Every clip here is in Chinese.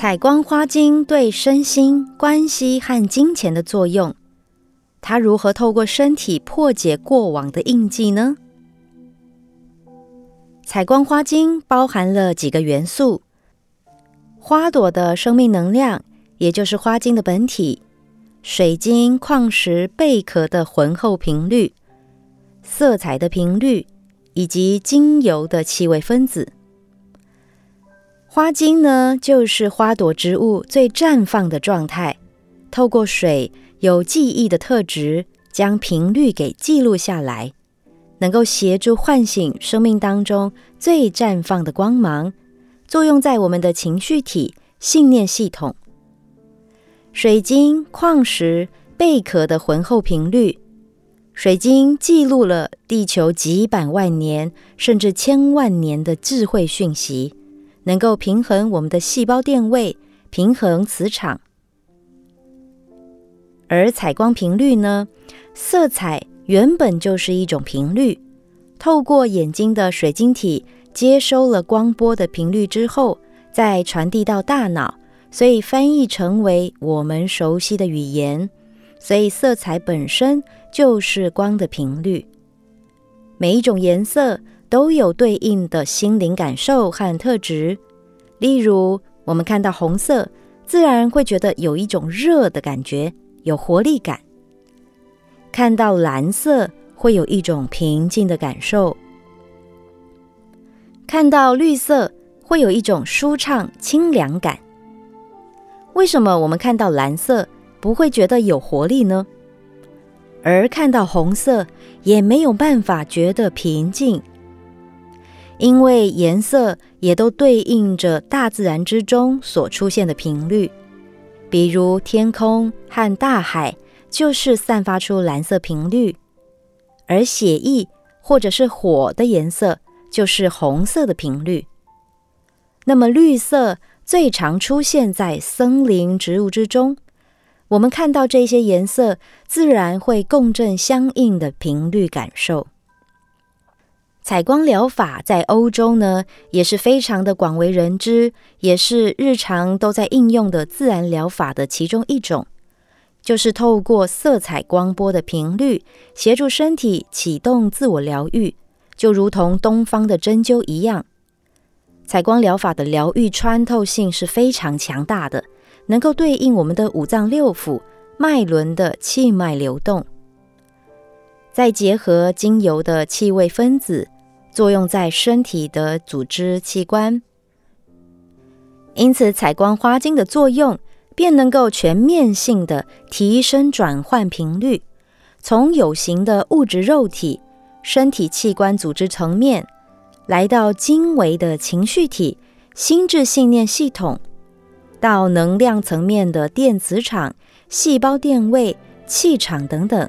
采光花精对身心关系和金钱的作用，它如何透过身体破解过往的印记呢？采光花精包含了几个元素：花朵的生命能量，也就是花精的本体；水晶矿石贝壳的浑厚频率；色彩的频率，以及精油的气味分子。花精呢，就是花朵植物最绽放的状态，透过水有记忆的特质，将频率给记录下来。能够协助唤醒生命当中最绽放的光芒，作用在我们的情绪体、信念系统。水晶矿石贝壳的浑厚频率，水晶记录了地球几百万年甚至千万年的智慧讯息，能够平衡我们的细胞电位，平衡磁场。而采光频率呢？色彩。原本就是一种频率，透过眼睛的水晶体接收了光波的频率之后，再传递到大脑，所以翻译成为我们熟悉的语言。所以色彩本身就是光的频率。每一种颜色都有对应的心灵感受和特质。例如，我们看到红色，自然会觉得有一种热的感觉，有活力感。看到蓝色会有一种平静的感受，看到绿色会有一种舒畅清凉感。为什么我们看到蓝色不会觉得有活力呢？而看到红色也没有办法觉得平静，因为颜色也都对应着大自然之中所出现的频率，比如天空和大海。就是散发出蓝色频率，而血液或者是火的颜色就是红色的频率。那么绿色最常出现在森林植物之中，我们看到这些颜色，自然会共振相应的频率感受。采光疗法在欧洲呢，也是非常的广为人知，也是日常都在应用的自然疗法的其中一种。就是透过色彩光波的频率，协助身体启动自我疗愈，就如同东方的针灸一样。采光疗法的疗愈穿透性是非常强大的，能够对应我们的五脏六腑、脉轮的气脉流动。再结合精油的气味分子，作用在身体的组织器官。因此，采光花精的作用。便能够全面性的提升转换频率，从有形的物质肉体、身体器官组织层面，来到精微的情绪体、心智信念系统，到能量层面的电磁场、细胞电位、气场等等，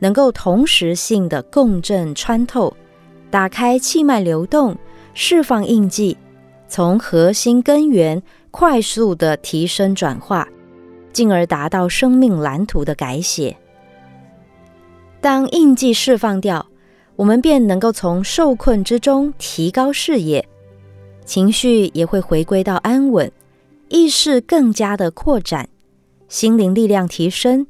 能够同时性的共振穿透，打开气脉流动，释放印记，从核心根源。快速的提升转化，进而达到生命蓝图的改写。当印记释放掉，我们便能够从受困之中提高视野，情绪也会回归到安稳，意识更加的扩展，心灵力量提升，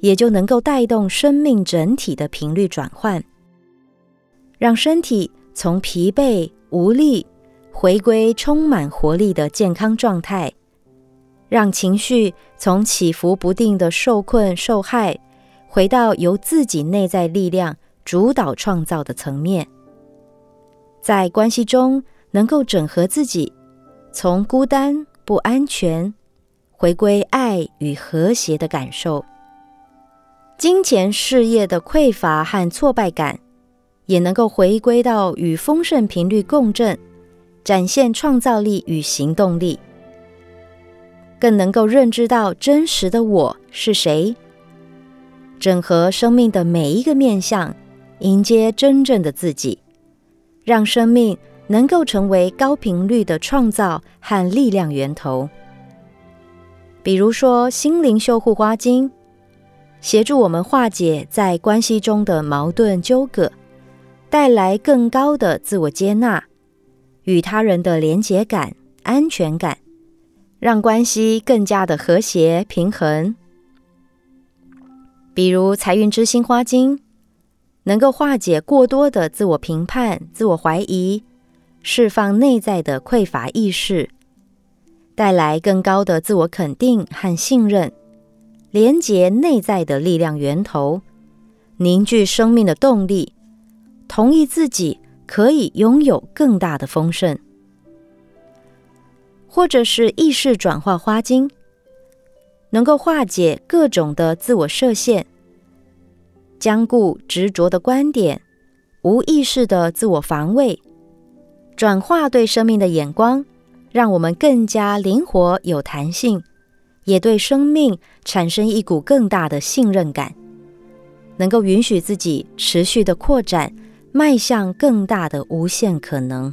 也就能够带动生命整体的频率转换，让身体从疲惫无力。回归充满活力的健康状态，让情绪从起伏不定的受困受害，回到由自己内在力量主导创造的层面，在关系中能够整合自己，从孤单不安全回归爱与和谐的感受，金钱事业的匮乏和挫败感，也能够回归到与丰盛频率共振。展现创造力与行动力，更能够认知到真实的我是谁，整合生命的每一个面向，迎接真正的自己，让生命能够成为高频率的创造和力量源头。比如说，心灵修护花精，协助我们化解在关系中的矛盾纠葛，带来更高的自我接纳。与他人的连结感、安全感，让关系更加的和谐平衡。比如财运之星花精，能够化解过多的自我评判、自我怀疑，释放内在的匮乏意识，带来更高的自我肯定和信任，连接内在的力量源头，凝聚生命的动力，同意自己可以拥有更大的丰盛。或者是意识转化花精，能够化解各种的自我设限、僵固执着的观点、无意识的自我防卫，转化对生命的眼光，让我们更加灵活有弹性，也对生命产生一股更大的信任感，能够允许自己持续的扩展，迈向更大的无限可能。